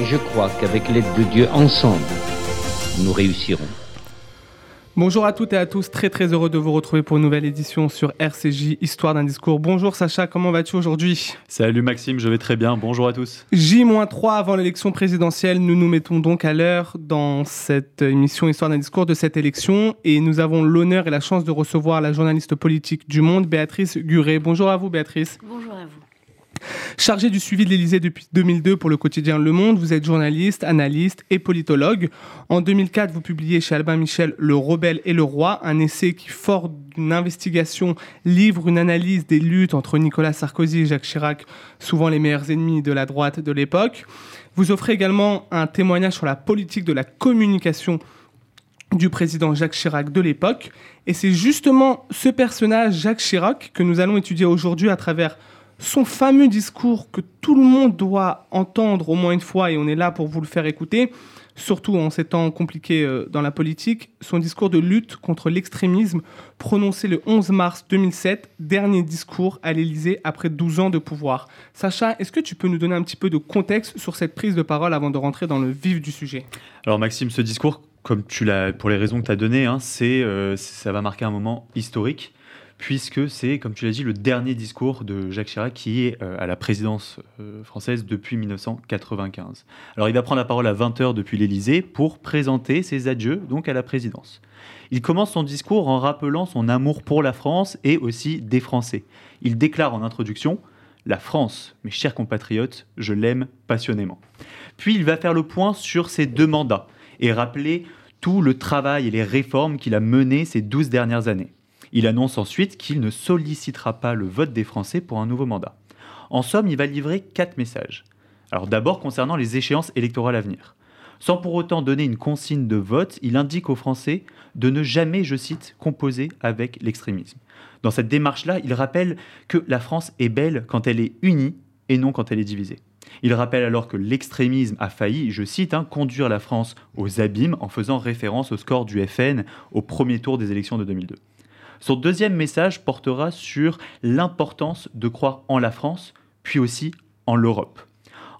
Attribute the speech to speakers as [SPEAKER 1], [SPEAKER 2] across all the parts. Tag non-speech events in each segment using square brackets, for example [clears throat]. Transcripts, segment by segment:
[SPEAKER 1] Et je crois qu'avec l'aide de Dieu, ensemble, nous réussirons.
[SPEAKER 2] Bonjour à toutes et à tous, très très heureux de vous retrouver pour une nouvelle édition sur RCJ, Histoire d'un discours. Bonjour Sacha, comment vas-tu aujourd'hui?
[SPEAKER 3] Salut Maxime, je vais très bien, bonjour à tous.
[SPEAKER 2] J-3 avant l'élection présidentielle, nous nous mettons donc à l'heure dans cette émission Histoire d'un discours de cette élection et nous avons l'honneur et la chance de recevoir la journaliste politique du Monde, Béatrice Guret. Bonjour à vous Béatrice.
[SPEAKER 4] Bonjour à vous.
[SPEAKER 2] Chargée du suivi de l'Élysée depuis 2002 pour le quotidien Le Monde, vous êtes journaliste, analyste et politologue. En 2004, vous publiez chez Albin Michel Le Rebelle et le Roi, un essai qui, fort d'une investigation, livre une analyse des luttes entre Nicolas Sarkozy et Jacques Chirac, souvent les meilleurs ennemis de la droite de l'époque. Vous offrez également un témoignage sur la politique de la communication du président Jacques Chirac de l'époque. Et c'est justement ce personnage, Jacques Chirac, que nous allons étudier aujourd'hui à travers son fameux discours que tout le monde doit entendre au moins une fois, et on est là pour vous le faire écouter, surtout en ces temps compliqués euh, dans la politique, son discours de lutte contre l'extrémisme prononcé le 11 mars 2007, dernier discours à l'Élysée après 12 ans de pouvoir. Sacha, est-ce que tu peux nous donner un petit peu de contexte sur cette prise de parole avant de rentrer dans le vif du sujet?
[SPEAKER 3] Alors Maxime, ce discours, comme tu l'as, pour les raisons que tu as données, hein, c'est, euh, ça va marquer un moment historique puisque c'est, comme tu l'as dit, le dernier discours de Jacques Chirac qui est euh, à la présidence euh, française depuis 1995. Alors il va prendre la parole à 20h depuis l'Élysée pour présenter ses adieux donc à la présidence. Il commence son discours en rappelant son amour pour la France et aussi des Français. Il déclare en introduction La France, mes chers compatriotes, je l'aime passionnément. Puis il va faire le point sur ses deux mandats et rappeler tout le travail et les réformes qu'il a menées ces 12 dernières années. Il annonce ensuite qu'il ne sollicitera pas le vote des Français pour un nouveau mandat. En somme, il va livrer quatre messages. Alors d'abord concernant les échéances électorales à venir. Sans pour autant donner une consigne de vote, il indique aux Français de ne jamais, je cite, composer avec l'extrémisme. Dans cette démarche-là, il rappelle que la France est belle quand elle est unie et non quand elle est divisée. Il rappelle alors que l'extrémisme a failli, je cite, hein, conduire la France aux abîmes en faisant référence au score du FN au premier tour des élections de 2002. Son deuxième message portera sur l'importance de croire en la France, puis aussi en l'Europe.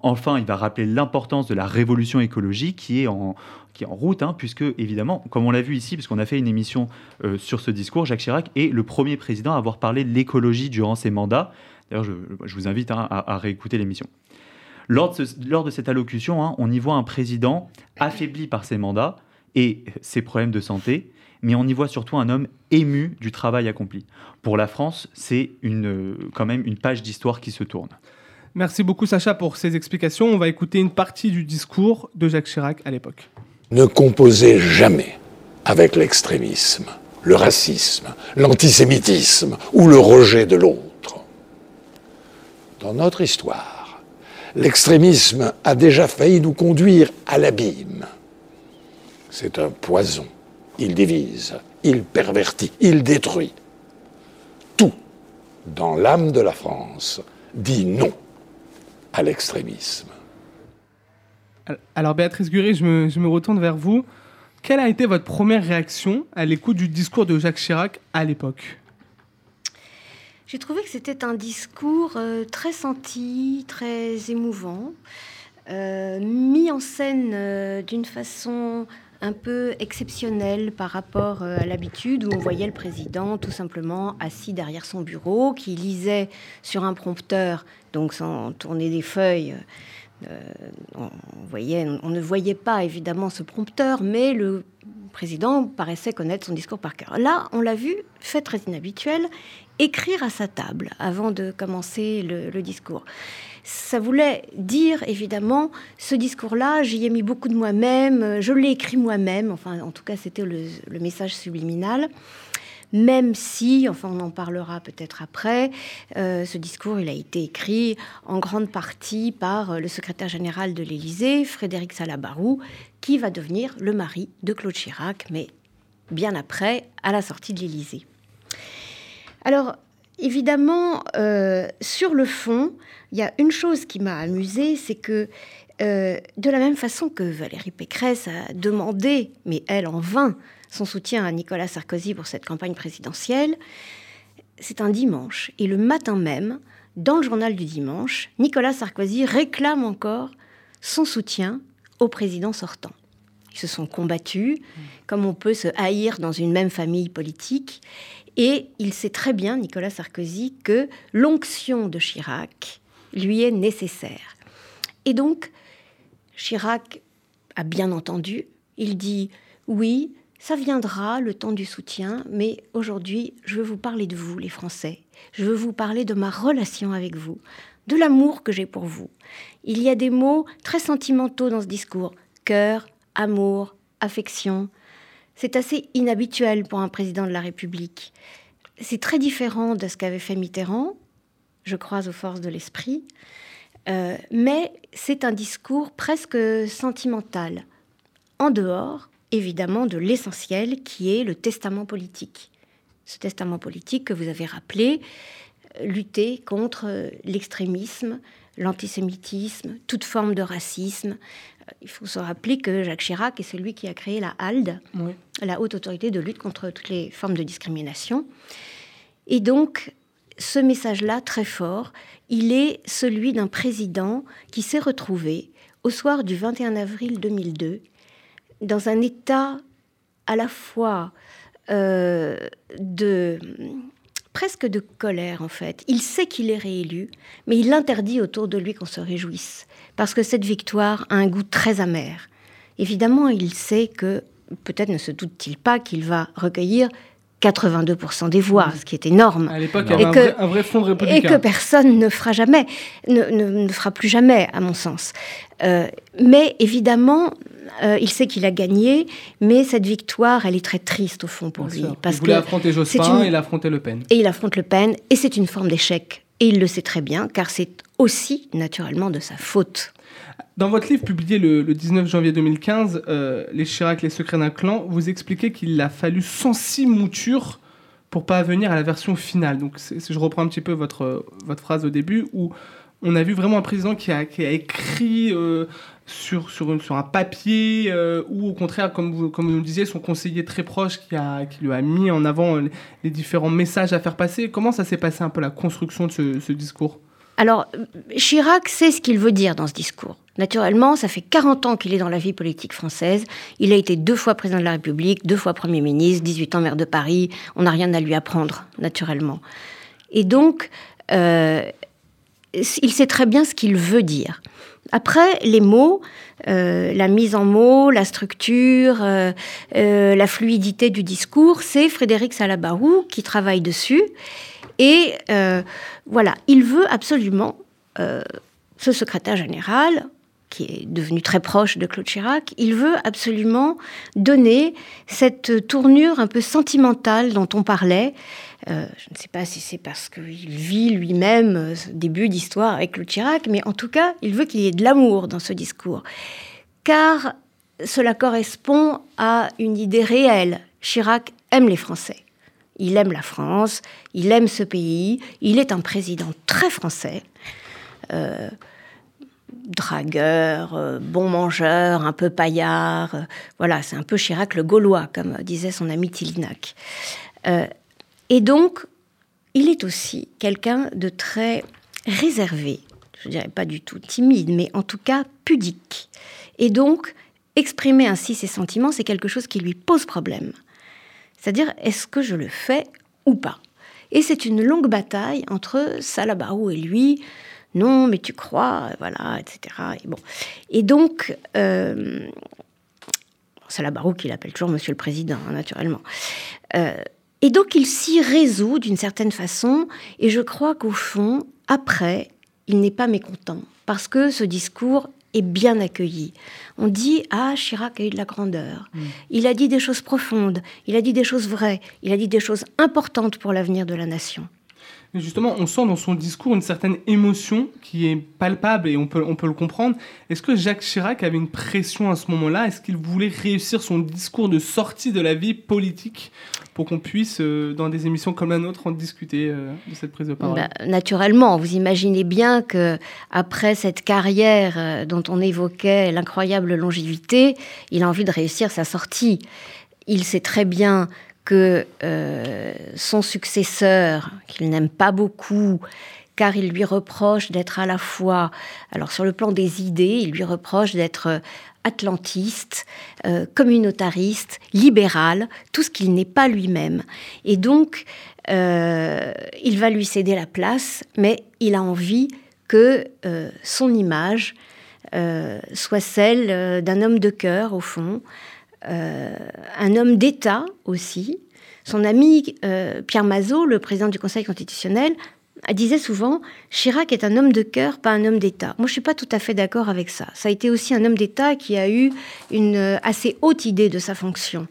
[SPEAKER 3] Enfin, il va rappeler l'importance de la révolution écologique qui est en, qui est en route, hein, puisque évidemment, comme on l'a vu ici, puisqu'on a fait une émission euh, sur ce discours, Jacques Chirac est le premier président à avoir parlé de l'écologie durant ses mandats. D'ailleurs, je, vous invite hein, à, réécouter l'émission. Lors, lors, de cette allocution, hein, on y voit un président affaibli par ses mandats et ses problèmes de santé, mais on y voit surtout un homme ému du travail accompli. Pour la France, c'est une, quand même une page d'histoire qui se tourne.
[SPEAKER 2] Merci beaucoup Sacha pour ces explications. On va écouter une partie du discours de Jacques Chirac à l'époque.
[SPEAKER 5] Ne composez jamais avec l'extrémisme, le racisme, l'antisémitisme ou le rejet de l'autre. Dans notre histoire, l'extrémisme a déjà failli nous conduire à l'abîme. C'est un poison il divise, il pervertit, il détruit. Tout, dans l'âme de la France, dit non à l'extrémisme.
[SPEAKER 2] Alors Béatrice je me, je me, retourne vers vous. Quelle a été votre première réaction à l'écoute du discours de Jacques Chirac à l'époque?
[SPEAKER 4] J'ai trouvé que c'était un discours euh, très senti, très émouvant, euh, mis en scène euh, d'une façon un peu exceptionnel par rapport euh, à l'habitude où on voyait le président tout simplement assis derrière son bureau, qui lisait sur un prompteur, donc sans tourner des feuilles. Euh, on, ne voyait pas évidemment ce prompteur, mais le président paraissait connaître son discours par cœur. Là, on l'a vu, fait très inhabituel, écrire à sa table avant de commencer le discours ça voulait dire évidemment ce discours-là, j'y ai mis beaucoup de moi-même, je l'ai écrit moi-même, enfin en tout cas c'était le, message subliminal. même si, enfin on en parlera peut-être après, euh, ce discours il a été écrit en grande partie par le secrétaire général de l'Élysée, Frédéric Salabarou, qui va devenir le mari de Claude Chirac, mais bien après, à la sortie de l'Élysée. Alors, évidemment, euh, sur le fond, il y a une chose qui m'a amusée, c'est que euh, de la même façon que Valérie Pécresse a demandé, mais elle en vain, son soutien à Nicolas Sarkozy pour cette campagne présidentielle, c'est un dimanche. Et le matin même, dans le journal du dimanche, Nicolas Sarkozy réclame encore son soutien au président sortant. Ils se sont combattus, comme on peut se haïr dans une même famille politique. Et il sait très bien, Nicolas Sarkozy, que l'onction de Chirac lui est nécessaire. Et donc, Chirac a bien entendu. Il dit oui, ça viendra le temps du soutien, mais aujourd'hui, je veux vous parler de vous, les Français. Je veux vous parler de ma relation avec vous, de l'amour que j'ai pour vous. Il y a des mots très sentimentaux dans ce discours cœur, amour, affection. C'est assez inhabituel pour un président de la République. C'est très différent de ce qu'avait fait Mitterrand, je crois aux forces de l'esprit, euh, mais c'est un discours presque sentimental, en dehors évidemment de l'essentiel qui est le testament politique. Ce testament politique que vous avez rappelé, lutter contre l'extrémisme, l'antisémitisme, toute forme de racisme, il faut se rappeler que Jacques Chirac est celui qui a créé la HALD, la Haute Autorité de lutte contre toutes les formes de discrimination. Et donc, ce message-là, très fort, il est celui d'un président qui s'est retrouvé au soir du 21 avril 2002 dans un état à la fois euh, de presque de colère en fait. Il sait qu'il est réélu, mais il interdit autour de lui qu'on se réjouisse, parce que cette victoire a un goût très amer. Évidemment, il sait que, peut-être ne se doute-t-il pas qu'il va recueillir 82% des voix, ce qui est énorme.
[SPEAKER 2] À l'époque, il y avait un, vrai, fond républicain.
[SPEAKER 4] Et que personne ne fera jamais, ne, ne, fera plus jamais, à mon sens. Euh, mais évidemment, euh, il sait qu'il a gagné, mais cette victoire, elle est très triste au fond pour lui.
[SPEAKER 2] Parce il voulait affronter Jospin, il a affronté Le Pen.
[SPEAKER 4] Et il affronte Le Pen, et c'est une forme d'échec. Et il le sait très bien, car c'est aussi naturellement de sa faute.
[SPEAKER 2] Dans votre livre publié le, 19 janvier 2015, euh, Les Chirac, les secrets d'un clan, vous expliquez qu'il a fallu 106 moutures pour pas venir à la version finale. Donc, si je reprends un petit peu votre, votre phrase au début, où on a vu vraiment un président qui a, qui a écrit euh, sur, sur, sur, un papier, euh, ou au contraire, comme vous, comme vous nous disiez, son conseiller très proche qui, a, qui lui a mis en avant les, différents messages à faire passer. Comment ça s'est passé un peu la construction de ce, ce discours?
[SPEAKER 4] Alors, Chirac sait ce qu'il veut dire dans ce discours. Naturellement, ça fait 40 ans qu'il est dans la vie politique française. Il a été deux fois président de la République, deux fois Premier ministre, 18 ans maire de Paris. On n'a rien à lui apprendre, naturellement. Et donc, euh, il sait très bien ce qu'il veut dire. Après, les mots, euh, la mise en mots, la structure, euh, la fluidité du discours, c'est Frédéric Salabarou qui travaille dessus. Et voilà, il veut absolument, ce secrétaire général, qui est devenu très proche de Claude Chirac, il veut absolument donner cette tournure un peu sentimentale dont on parlait. Euh, je ne sais pas si c'est parce qu'il vit lui-même ce début d'histoire avec Claude Chirac, mais en tout cas, il veut qu'il y ait de l'amour dans ce discours. Car cela correspond à une idée réelle. Chirac aime les Français. Il aime la France, il aime ce pays, il est un président très français. Euh, dragueur, euh, bon mangeur, un peu paillard. Euh, voilà, c'est un peu Chirac le Gaulois, comme disait son ami Tilinac. Et donc, il est aussi quelqu'un de très réservé, je dirais pas du tout timide, mais en tout cas pudique. Et donc, exprimer ainsi ses sentiments, c'est quelque chose qui lui pose problème. C'est-à-dire, est-ce que je le fais ou pas? Et c'est une longue bataille entre Salabarou et lui, non, mais tu crois, voilà, etc. Et, bon. et donc, euh, c'est la Baroque qui l'appelle toujours Monsieur le Président, hein, naturellement. Euh, et donc, il s'y résout d'une certaine façon, et je crois qu'au fond, après, il n'est pas mécontent, parce que ce discours est bien accueilli. On dit Ah, Chirac a eu de la grandeur. Il a dit des choses profondes, il a dit des choses vraies, il a dit des choses importantes pour l'avenir de la nation.
[SPEAKER 2] Justement, on sent dans son discours une certaine émotion qui est palpable et on peut, on peut le comprendre. Est-ce que Jacques Chirac avait une pression à ce moment-là? Est-ce qu'il voulait réussir son discours de sortie de la vie politique pour qu'on puisse, euh, dans des émissions comme la nôtre, en discuter euh, de cette prise de parole?
[SPEAKER 4] Bah, naturellement, vous imaginez bien que après cette carrière euh, dont on évoquait l'incroyable longévité, il a envie de réussir sa sortie. Il sait très bien que euh, son successeur, qu'il n'aime pas beaucoup, car il lui reproche d'être à la fois, alors sur le plan des idées, il lui reproche d'être euh, atlantiste, euh, communautariste, libéral, tout ce qu'il n'est pas lui-même. Et donc, il va lui céder la place, mais il a envie que son image soit celle d'un homme de cœur, au fond, un homme d'État aussi. Son ami euh, Pierre Mazot, le président du Conseil constitutionnel, disait souvent Chirac est un homme de cœur, pas un homme d'État. Moi, je suis pas tout à fait d'accord avec ça. Ça a été aussi un homme d'État qui a eu une euh, assez haute idée de sa fonction.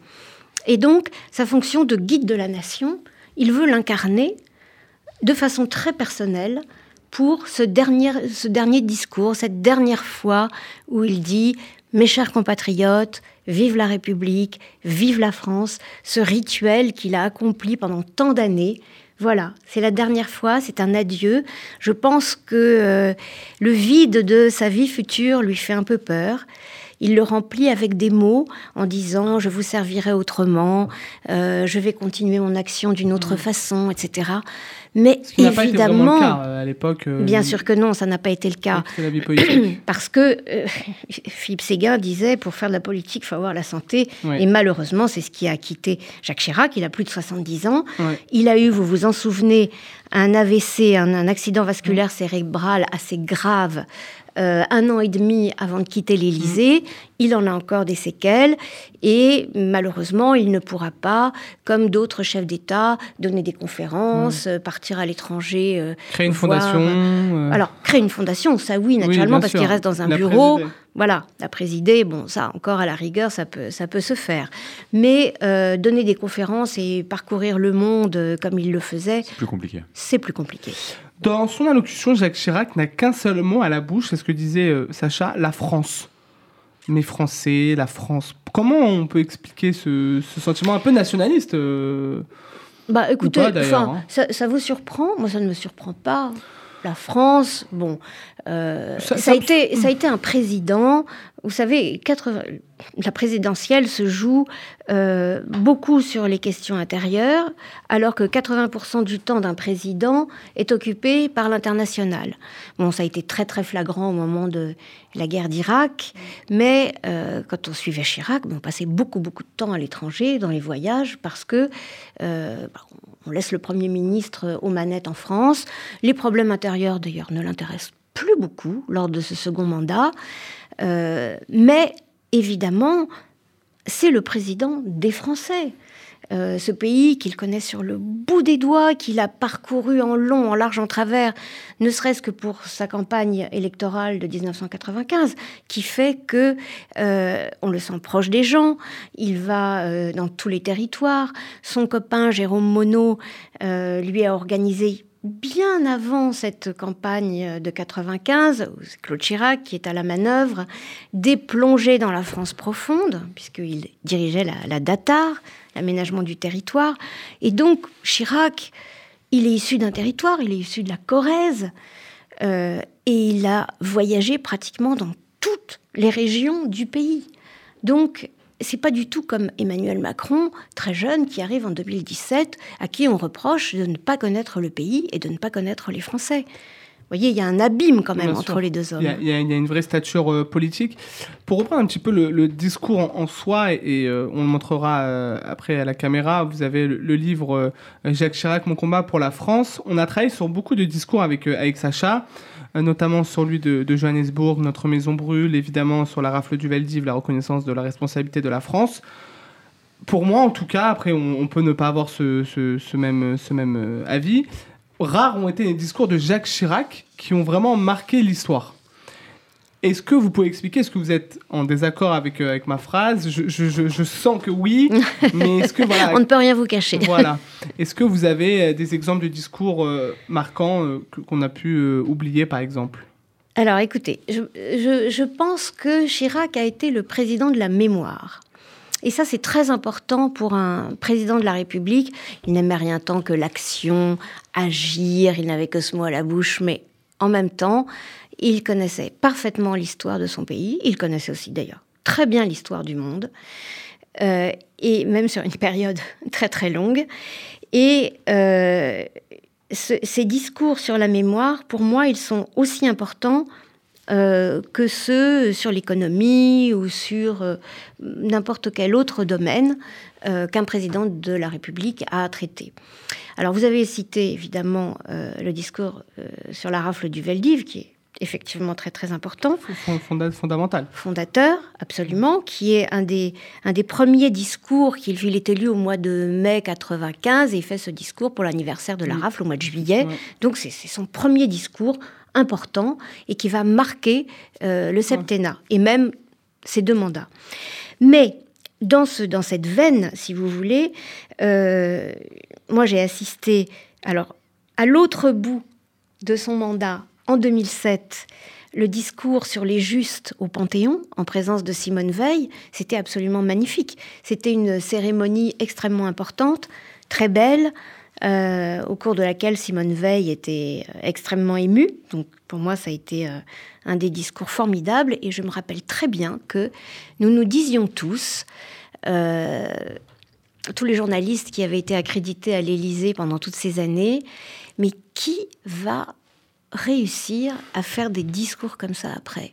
[SPEAKER 4] Et donc, sa fonction de guide de la nation, il veut l'incarner de façon très personnelle pour ce dernier, ce dernier discours, cette dernière fois où il dit Mes chers compatriotes, vive la République, vive la France, ce rituel qu'il a accompli pendant tant d'années. Voilà, c'est la dernière fois, c'est un adieu. Je pense que euh, le vide de sa vie future lui fait un peu peur. Il le remplit avec des mots en disant je vous servirai autrement, euh, je vais continuer mon action d'une autre façon, etc. Mais
[SPEAKER 2] n'a pas été
[SPEAKER 4] évidemment,
[SPEAKER 2] le cas euh, à l'époque. euh,
[SPEAKER 4] bien sûr que non, ça n'a pas été le cas.
[SPEAKER 2] La vie. [clears throat]
[SPEAKER 4] Parce que euh, [laughs] Philippe Séguin disait pour faire de la politique, il faut avoir la santé.
[SPEAKER 2] Ouais.
[SPEAKER 4] Et malheureusement, c'est ce qui a quitté Jacques Chirac. Il a plus de 70 ans.
[SPEAKER 2] Ouais.
[SPEAKER 4] Il a eu, vous vous en souvenez, un AVC, un, un accident vasculaire cérébral assez grave. Euh, un an et demi avant de quitter l'Élysée, il en a encore des séquelles et malheureusement il ne pourra pas, comme d'autres chefs d'État, donner des conférences, euh, partir à l'étranger, euh,
[SPEAKER 2] Créer une
[SPEAKER 4] voir,
[SPEAKER 2] fondation.
[SPEAKER 4] euh, alors, créer une fondation, ça oui, naturellement, parce qu'il reste dans un
[SPEAKER 2] La
[SPEAKER 4] bureau. Voilà, la présider, bon, ça, encore à la rigueur, ça peut, ça peut se faire. Mais euh, donner des conférences et parcourir le monde euh, comme il le faisait,
[SPEAKER 3] C'est plus compliqué.
[SPEAKER 4] c'est plus compliqué.
[SPEAKER 2] Dans son allocution, Jacques Chirac n'a qu'un seul mot à la bouche, c'est ce que disait euh, Sacha, la France. Mais français, la France. Comment on peut expliquer ce, ce sentiment un peu nationaliste euh,
[SPEAKER 4] Bah écoutez,
[SPEAKER 2] pas, hein.
[SPEAKER 4] ça, ça vous surprend? Moi, ça ne me surprend pas. La France, bon, euh,
[SPEAKER 2] Ça-
[SPEAKER 4] ça,
[SPEAKER 2] ça-
[SPEAKER 4] a été, ça a été un président. Vous savez, 80 la présidentielle se joue euh, beaucoup sur les questions intérieures, alors que 80% du temps d'un président est occupé par l'international. Bon, ça a été très très flagrant au moment de la guerre d'Irak, mais euh, quand on suivait Chirac, on passait beaucoup beaucoup de temps à l'étranger, dans les voyages, parce que euh, bah, on laisse le Premier ministre aux manettes en France. Les problèmes intérieurs, d'ailleurs, ne l'intéressent plus beaucoup lors de ce second mandat. Euh, mais évidemment, c'est le président des Français. Euh, ce pays qu'il connaît sur le bout des doigts, qu'il a parcouru en long, en large, en travers, ne serait-ce que pour sa campagne électorale de 1995, qui fait que euh, on le sent proche des gens. Il va dans tous les territoires. Son copain Jérôme Monod lui a organisé bien avant cette campagne de 95, où c'est Claude Chirac qui est à la manœuvre, des plongées dans la France profonde, puisqu'il dirigeait la, la DATAR, l'aménagement du territoire. Et donc, Chirac, il est issu d'un territoire, il est issu de la Corrèze, euh, et il a voyagé pratiquement dans toutes les régions du pays. Donc, c'est pas du tout comme Emmanuel Macron, très jeune, qui arrive en 2017, à qui on reproche de ne pas connaître le pays et de ne pas connaître les Français. Vous voyez, il y a un abîme quand même
[SPEAKER 2] Bien
[SPEAKER 4] entre
[SPEAKER 2] sûr.
[SPEAKER 4] les deux hommes.
[SPEAKER 2] Il y, a, il y une vraie stature euh, politique. Pour reprendre un petit peu le, le discours en, en soi, et, et, euh, on le montrera euh, après à la caméra, vous avez le, le livre Jacques Chirac, Mon combat pour la France. On a travaillé sur beaucoup de discours avec, avec Sacha, notamment sur lui de, Johannesburg, Notre maison brûle, évidemment sur la rafle du Veldiv, la reconnaissance de la responsabilité de la France. Pour moi, en tout cas, après, on, peut ne pas avoir ce même euh, avis. Rares ont été les discours de Jacques Chirac qui ont vraiment marqué l'histoire. Est-ce que vous pouvez expliquer, est-ce que vous êtes en désaccord avec, euh, avec ma phrase? Je, je- je- je sens que oui, [laughs] mais est-ce que voilà,
[SPEAKER 4] On ne peut rien vous cacher.
[SPEAKER 2] voilà. [laughs] Est-ce que vous avez euh, des exemples de discours euh, marquants euh, qu'on a pu oublier, par exemple?
[SPEAKER 4] Alors écoutez, je, je- je pense que Chirac a été le président de la mémoire. Et ça, c'est très important pour un président de la République. Il n'aimait rien tant que l'action, agir, il n'avait que ce mot à la bouche, mais en même temps, il connaissait parfaitement l'histoire de son pays. Il connaissait aussi d'ailleurs très bien l'histoire du monde, euh, et même sur une [laughs] période très très longue. Et euh, ce- ces discours sur la mémoire, pour moi, ils sont aussi importants euh, que ceux sur l'économie ou sur n'importe quel autre domaine qu'un président de la République a traité. Alors vous avez cité évidemment le discours sur la rafle du Veldiv, qui est effectivement très très important
[SPEAKER 2] Fond- fonda- Fondamental.
[SPEAKER 4] fondateur, absolument, qui est un des, un des premiers discours qu'il il est élu au mois de mai 95 et il fait ce discours pour l'anniversaire de la
[SPEAKER 2] Oui.
[SPEAKER 4] rafle au mois de juillet.
[SPEAKER 2] Ouais.
[SPEAKER 4] Donc c'est c'est son premier discours important et qui va marquer euh, le septennat et même ses deux mandats. Mais dans, ce, dans cette veine, si vous voulez, euh, moi j'ai assisté alors à l'autre bout de son mandat en 2007 le discours sur les justes au Panthéon, en présence de Simone Veil, c'était absolument magnifique. C'était une cérémonie extrêmement importante, très belle, euh, au cours de laquelle Simone Veil était euh, extrêmement émue. Donc pour moi, ça a été euh, un des discours formidables. Et je me rappelle très bien que nous nous disions tous, tous les journalistes qui avaient été accrédités à l'Élysée pendant toutes ces années, mais qui va réussir à faire des discours comme ça après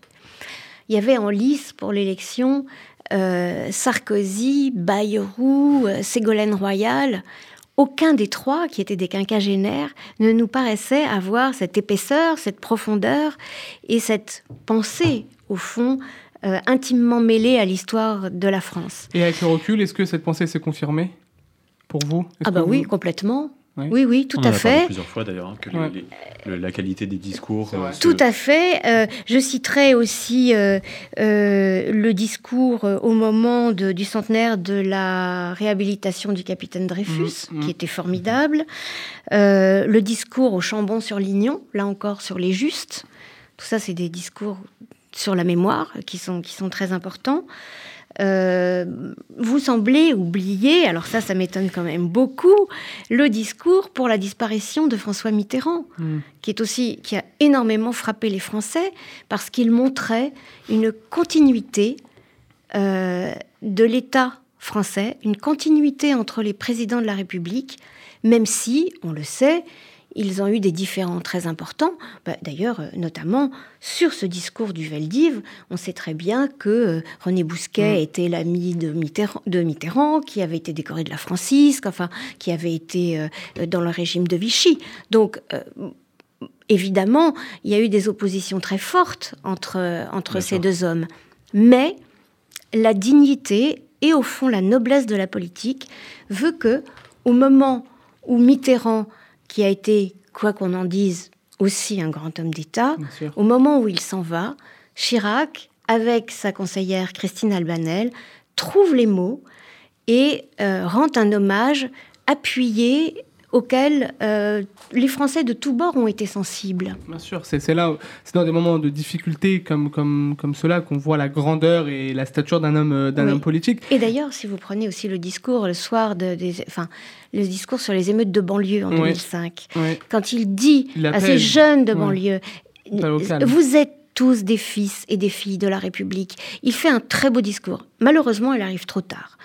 [SPEAKER 4] Il y avait en lice pour l'élection euh, Sarkozy, Bayrou, euh, Ségolène Royal. Aucun des trois, qui étaient des quinquagénaires, ne nous paraissait avoir cette épaisseur, cette profondeur et cette pensée, au fond, euh, intimement mêlée à l'histoire de la France.
[SPEAKER 2] Et avec le recul, est-ce que cette pensée s'est confirmée pour vous?
[SPEAKER 4] Ah bah oui, complètement.
[SPEAKER 2] Oui.
[SPEAKER 4] Oui, oui, tout
[SPEAKER 3] On en
[SPEAKER 4] à
[SPEAKER 3] a parlé
[SPEAKER 4] fait.
[SPEAKER 3] plusieurs fois d'ailleurs, hein, que
[SPEAKER 2] Ouais.
[SPEAKER 3] les- la qualité des discours. Se-
[SPEAKER 4] Tout à fait. Euh, je citerai aussi euh, euh, le discours euh, au moment de- du centenaire de la réhabilitation du capitaine Dreyfus,
[SPEAKER 2] Mhm, mhm.
[SPEAKER 4] qui était formidable. Euh, le discours au Chambon-sur-Lignon, là encore sur les justes. Tout ça, c'est des discours sur la mémoire qui sont, qui sont très importants. Euh, vous semblez oublier, alors ça, ça m'étonne quand même beaucoup, le discours pour la disparition de François Mitterrand
[SPEAKER 2] Hmm.
[SPEAKER 4] qui est aussi qui a énormément frappé les Français parce qu'il montrait une continuité euh, de l'État français, une continuité entre les présidents de la République, même si, on le sait, ils ont eu des différends très importants. Bah, D'ailleurs, euh, notamment sur ce discours du Veldiv, on sait très bien que euh, René Bousquet
[SPEAKER 2] Mm.
[SPEAKER 4] était l'ami de Mitterrand, de Mitterrand, qui avait été décoré de la Francisque, enfin, qui avait été euh, dans le régime de Vichy. Donc, euh, évidemment, il y a eu des oppositions très fortes entre, entre ces deux hommes. Mais la dignité et au fond la noblesse de la politique veut que, au moment où Mitterrand, qui a été, quoi qu'on en dise, aussi un grand homme d'État, au moment où il s'en va, Chirac, avec sa conseillère Christine Albanel, trouve les mots et euh, rend un hommage appuyé auquel euh, les Français de tous bords ont été sensibles.
[SPEAKER 2] Bien sûr, c'est là, c'est dans des moments de difficulté comme, comme, comme cela qu'on voit la grandeur et la stature d'un homme, euh, d'un
[SPEAKER 4] Oui.
[SPEAKER 2] homme politique.
[SPEAKER 4] Et d'ailleurs, si vous prenez aussi le discours le soir de, des, enfin, le discours sur les émeutes de banlieue en
[SPEAKER 2] Ouais.
[SPEAKER 4] 2005,
[SPEAKER 2] Ouais.
[SPEAKER 4] quand il dit
[SPEAKER 2] Il
[SPEAKER 4] à ces jeunes de banlieue, vous êtes tous des fils et des filles de la République. Il fait un très beau discours. Malheureusement, il arrive trop tard.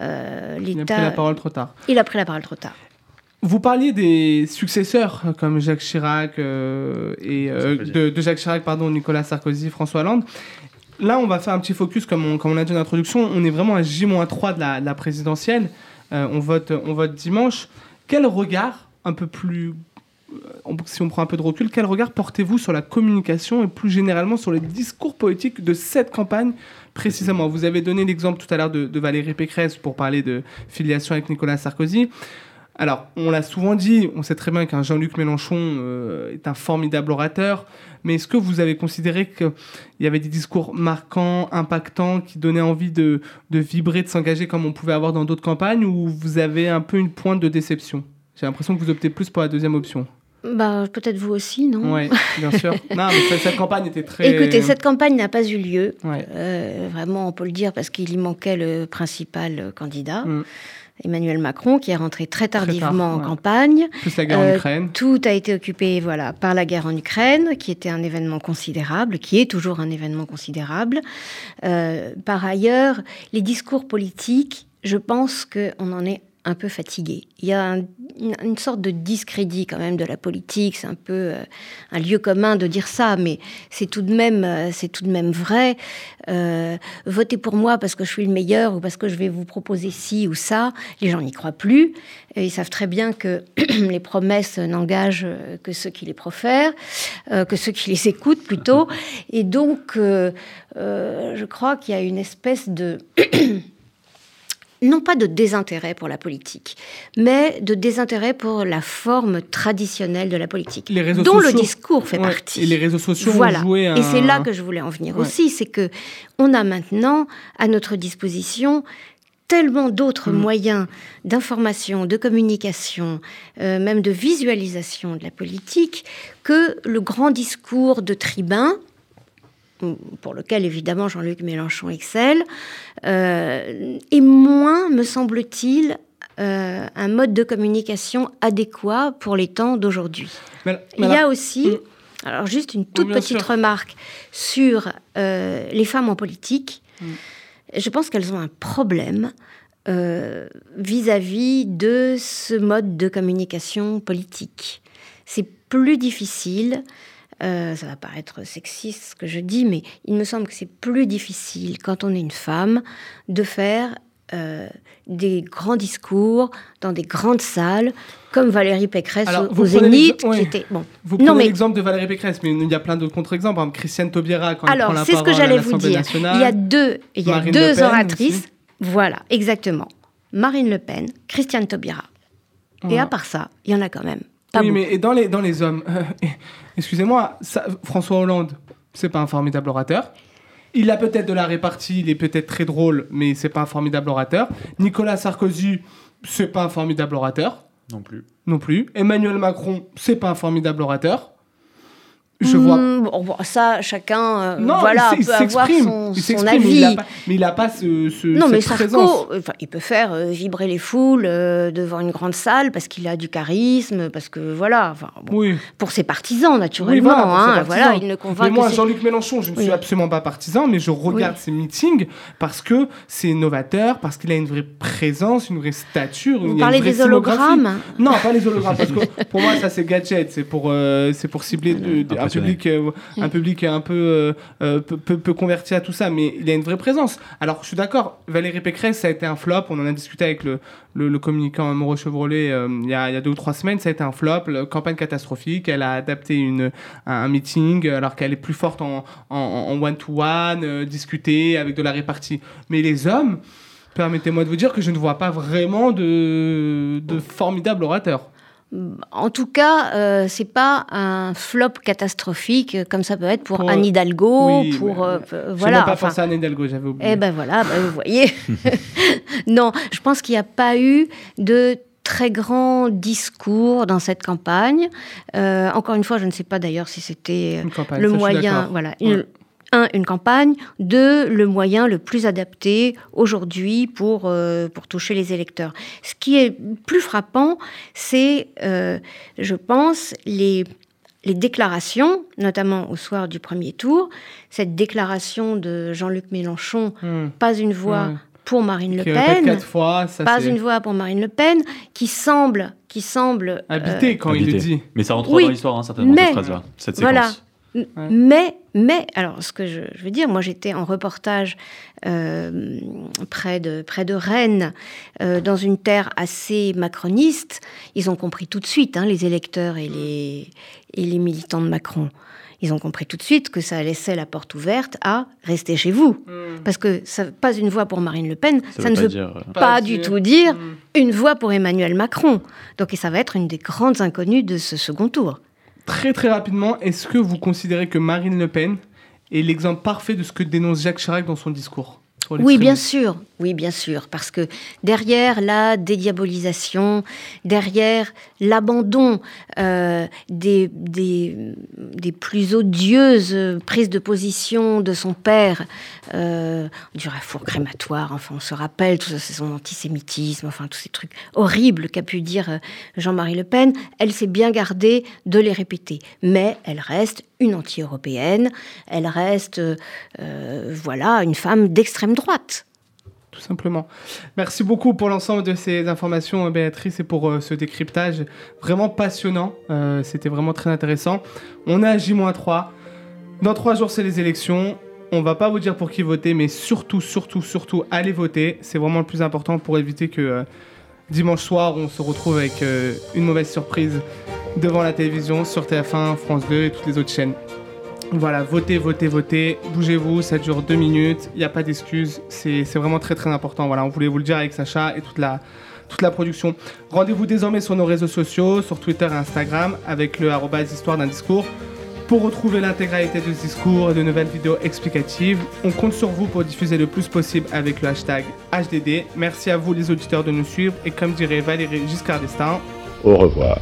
[SPEAKER 4] Euh,
[SPEAKER 2] Il a pris la parole trop tard.
[SPEAKER 4] il a pris la parole trop tard.
[SPEAKER 2] Vous parliez des successeurs euh, comme Jacques Chirac euh, et euh, de, de Jacques Chirac, pardon, Nicolas Sarkozy, François Hollande. Là, on va faire un petit focus, comme on, comme on l'a dit en introduction. On est vraiment à J-3 de la, de la présidentielle. Euh, on, vote, on vote dimanche. Quel regard, un peu plus. Si on prend un peu de recul, quel regard portez-vous sur la communication et plus généralement sur les discours politiques de cette campagne précisément? Vous avez donné l'exemple tout à l'heure de, de Valérie Pécresse pour parler de filiation avec Nicolas Sarkozy. Alors, on l'a souvent dit, on sait très bien qu'un Jean-Luc Mélenchon euh, est un formidable orateur, mais est-ce que vous avez considéré qu'il y avait des discours marquants, impactants, qui donnaient envie de, de vibrer, de s'engager comme on pouvait avoir dans d'autres campagnes, ou vous avez un peu une pointe de déception? J'ai l'impression que vous optez plus pour la deuxième option.
[SPEAKER 4] Bah, peut-être vous aussi, non?
[SPEAKER 2] Oui, bien sûr. [laughs] non, mais cette campagne était très...
[SPEAKER 4] Écoutez, cette campagne n'a pas eu lieu.
[SPEAKER 2] Ouais.
[SPEAKER 4] Euh, vraiment, on peut le dire, parce qu'il y manquait le principal candidat.
[SPEAKER 2] Mm.
[SPEAKER 4] Emmanuel Macron, qui est rentré très tardivement
[SPEAKER 2] tard,
[SPEAKER 4] en
[SPEAKER 2] ouais.
[SPEAKER 4] campagne.
[SPEAKER 2] Plus la guerre en
[SPEAKER 4] Euh,
[SPEAKER 2] Ukraine.
[SPEAKER 4] Tout a été occupé voilà, par la guerre en Ukraine, qui était un événement considérable, qui est toujours un événement considérable. Euh, par ailleurs, les discours politiques, je pense qu'on en est un peu fatigué. Il y a un- une, sorte de discrédit quand même de la politique. C'est un peu euh, un lieu commun de dire ça, mais c'est tout de même, euh, c'est tout de même vrai. Euh, votez pour moi parce que je suis le meilleur ou parce que je vais vous proposer ci ou ça. Les gens n'y croient plus. Ils savent très bien que [clears throat] les promesses n'engagent euh, que ceux qui les profèrent, que ceux qui les écoutent plutôt. Et donc, je crois qu'il y a une espèce de [clears throat] non pas de désintérêt pour la politique, mais de désintérêt pour la forme traditionnelle de la politique,
[SPEAKER 2] Les réseaux
[SPEAKER 4] dont le discours fait
[SPEAKER 2] Ouais,
[SPEAKER 4] partie.
[SPEAKER 2] Et les réseaux sociaux
[SPEAKER 4] Voilà.
[SPEAKER 2] ont joué un...
[SPEAKER 4] Et c'est là que je voulais en venir
[SPEAKER 2] Ouais.
[SPEAKER 4] aussi, c'est que on a maintenant à notre disposition tellement d'autres
[SPEAKER 2] Mm.
[SPEAKER 4] moyens d'information, de communication, euh, même de visualisation de la politique, que le grand discours de tribun, pour lequel évidemment Jean-Luc Mélenchon excelle, euh, est moins, me semble-t-il, euh, un mode de communication adéquat pour les temps d'aujourd'hui. Il y a aussi,
[SPEAKER 2] Mm.
[SPEAKER 4] alors juste une toute petite
[SPEAKER 2] sûr.
[SPEAKER 4] remarque sur euh, les femmes en politique.
[SPEAKER 2] Mm.
[SPEAKER 4] Je pense qu'elles ont un problème euh, vis-à-vis de ce mode de communication politique. C'est plus difficile. Euh, ça va paraître sexiste ce que je dis, mais il me semble que c'est plus difficile quand on est une femme de faire euh, des grands discours dans des grandes salles, comme Valérie Pécresse
[SPEAKER 2] Alors,
[SPEAKER 4] au, au Zénith, qui était bon.
[SPEAKER 2] Vous prenez
[SPEAKER 4] mais-
[SPEAKER 2] l'exemple de Valérie Pécresse, mais il y a plein d'autres contre-exemples. Christiane Taubira, quand elle prend
[SPEAKER 4] Alors,
[SPEAKER 2] la
[SPEAKER 4] c'est ce que j'allais vous dire.
[SPEAKER 2] nationale.
[SPEAKER 4] Il y a deux, il y a
[SPEAKER 2] Marine
[SPEAKER 4] deux
[SPEAKER 2] Le Pen
[SPEAKER 4] oratrices.
[SPEAKER 2] aussi.
[SPEAKER 4] Voilà, exactement. Marine Le Pen, Christiane Taubira. Et à part ça, il y en a quand même.
[SPEAKER 2] Oui, mais et dans les, dans les hommes, euh, [laughs] excusez-moi, François Hollande, c'est pas un formidable orateur. Il a peut-être de la répartie, il est peut-être très drôle, mais c'est pas un formidable orateur. Nicolas Sarkozy, c'est pas un formidable orateur
[SPEAKER 3] Non plus.
[SPEAKER 2] non plus. Emmanuel Macron, c'est pas un formidable orateur. Je vois.
[SPEAKER 4] Hmm, bon, ça, chacun euh,
[SPEAKER 2] Non,
[SPEAKER 4] voilà, peut avoir son,
[SPEAKER 2] il
[SPEAKER 4] son
[SPEAKER 2] s'exprime, mais
[SPEAKER 4] avis.
[SPEAKER 2] il a pas, mais il a pas ce, ce
[SPEAKER 4] non, mais Sarko,
[SPEAKER 2] présence.
[SPEAKER 4] enfin, il peut faire euh, vibrer les foules euh, devant une grande salle parce qu'il a du charisme, parce que voilà, enfin, bon,
[SPEAKER 2] Oui.
[SPEAKER 4] pour ses partisans
[SPEAKER 2] Oui,
[SPEAKER 4] naturellement,
[SPEAKER 2] voilà,
[SPEAKER 4] hein,
[SPEAKER 2] partisans.
[SPEAKER 4] voilà, il ne convainc
[SPEAKER 2] Mais moi, Jean-Luc Mélenchon, je ne suis
[SPEAKER 4] Oui.
[SPEAKER 2] absolument pas partisan, mais je regarde
[SPEAKER 4] Oui.
[SPEAKER 2] ses meetings parce que c'est novateur, parce qu'il a une vraie présence, une vraie stature.
[SPEAKER 4] Vous parlez des hologrammes
[SPEAKER 2] Non, pas les hologrammes, parce que pour moi, ça c'est gadget, c'est pour, c'est pour cibler [laughs] de- de- un,
[SPEAKER 3] Impressionné.
[SPEAKER 2] public, euh, un public un peu, euh, euh, peu, peu- peu converti à tout ça, mais il a une vraie présence. Alors, je suis d'accord, Valérie Pécresse, ça a été un flop, on en a discuté avec le, le, le communicant Moreau Chevrolet euh, il, y a, il y a deux ou trois semaines, ça a été un flop, la campagne catastrophique, elle a adapté une, un, meeting alors qu'elle est plus forte en en- en one-to-one, euh, discuter avec de la répartie. Mais les hommes, permettez-moi de vous dire que je ne vois pas vraiment de, de formidables orateurs.
[SPEAKER 4] En tout cas, euh, c'est pas un flop catastrophique euh, comme ça peut être pour
[SPEAKER 2] Pour-
[SPEAKER 4] Anne Hidalgo,
[SPEAKER 2] Oui,
[SPEAKER 4] pour
[SPEAKER 2] mais-
[SPEAKER 4] euh,
[SPEAKER 2] Je
[SPEAKER 4] euh, voilà.
[SPEAKER 2] pas
[SPEAKER 4] enfin,
[SPEAKER 2] pensé à Anne Hidalgo, j'avais oublié.
[SPEAKER 4] eh ben voilà, ben vous voyez. [laughs] [laughs] non, je pense qu'il n'y a pas eu de très grands discours dans cette campagne. Euh, encore une fois, je ne sais pas d'ailleurs si c'était le moyen, voilà,
[SPEAKER 2] Ouais.
[SPEAKER 4] une- un, une campagne, deux, le moyen le plus adapté aujourd'hui pour, euh, pour toucher les électeurs. Ce qui est plus frappant, c'est, euh, je pense, les, les déclarations, notamment au soir du premier tour, cette déclaration de Jean-Luc Mélenchon,
[SPEAKER 2] Hmm.
[SPEAKER 4] pas une voix
[SPEAKER 2] Ouais.
[SPEAKER 4] pour Marine Le Pen,
[SPEAKER 2] quatre fois, ça
[SPEAKER 4] pas
[SPEAKER 2] c'est
[SPEAKER 4] une voix pour Marine Le Pen, qui semble, qui semble euh,
[SPEAKER 2] habité quand il le dit.
[SPEAKER 3] Mais ça rentrera
[SPEAKER 4] Oui.
[SPEAKER 3] dans l'histoire, hein, certainement,
[SPEAKER 4] Mais-
[SPEAKER 3] cette phrase-là, cette
[SPEAKER 4] Voilà. Mais, mais, alors, ce que je, je veux dire, moi, j'étais en reportage euh, près, de, près de Rennes, euh, dans une terre assez macroniste. Ils ont compris tout de suite, hein, les électeurs et les, et les militants de Macron. ils ont compris tout de suite que ça laissait la porte ouverte à rester chez vous.
[SPEAKER 2] Hmm.
[SPEAKER 4] Parce que ça, pas une voix pour Marine Le Pen, ça,
[SPEAKER 3] veut
[SPEAKER 4] ne
[SPEAKER 3] pas
[SPEAKER 4] veut
[SPEAKER 3] dire, euh,
[SPEAKER 4] pas,
[SPEAKER 2] Pas
[SPEAKER 4] du tout dire
[SPEAKER 2] Hmm.
[SPEAKER 4] une voix pour Emmanuel Macron. Donc et ça va être une des grandes inconnues de ce second tour.
[SPEAKER 2] Très très rapidement, est-ce que vous considérez que Marine Le Pen est l'exemple parfait de ce que dénonce Jacques Chirac dans son discours sur
[SPEAKER 4] Oui, bien sûr. Oui, bien sûr. Parce que derrière la dédiabolisation, derrière l'abandon euh, des, plus odieuses prises de position de son père, euh, du four crématoire, enfin, on se rappelle, tout ça, c'est son antisémitisme, enfin, tous ces trucs horribles qu'a pu dire euh, Jean-Marie Le Pen, elle s'est bien gardée de les répéter. Mais elle reste une anti-européenne, elle reste, euh, voilà, une femme d'extrême droite.
[SPEAKER 2] Tout simplement. Merci beaucoup pour l'ensemble de ces informations, Béatrice, et pour euh, ce décryptage vraiment passionnant. Euh, C'était vraiment très intéressant. On est à J-3. Dans trois jours, c'est les élections. On va pas vous dire pour qui voter, mais surtout, surtout, surtout, allez voter. C'est vraiment le plus important pour éviter que euh, dimanche soir, on se retrouve avec euh, une mauvaise surprise devant la télévision, sur TF1, France 2 et toutes les autres chaînes. Voilà, votez, votez, votez, bougez-vous, ça dure deux minutes, il n'y a pas d'excuses, c'est vraiment très très important. Voilà, on voulait vous le dire avec Sacha et toute la, production. Rendez-vous désormais sur nos réseaux sociaux, sur Twitter et Instagram, avec le histoire d'un discours. Pour retrouver l'intégralité de ce discours et de nouvelles vidéos explicatives, on compte sur vous pour diffuser le plus possible avec le hashtag HDD. Merci à vous les auditeurs de nous suivre et comme dirait Valérie Giscard d'Estaing,
[SPEAKER 5] Au revoir.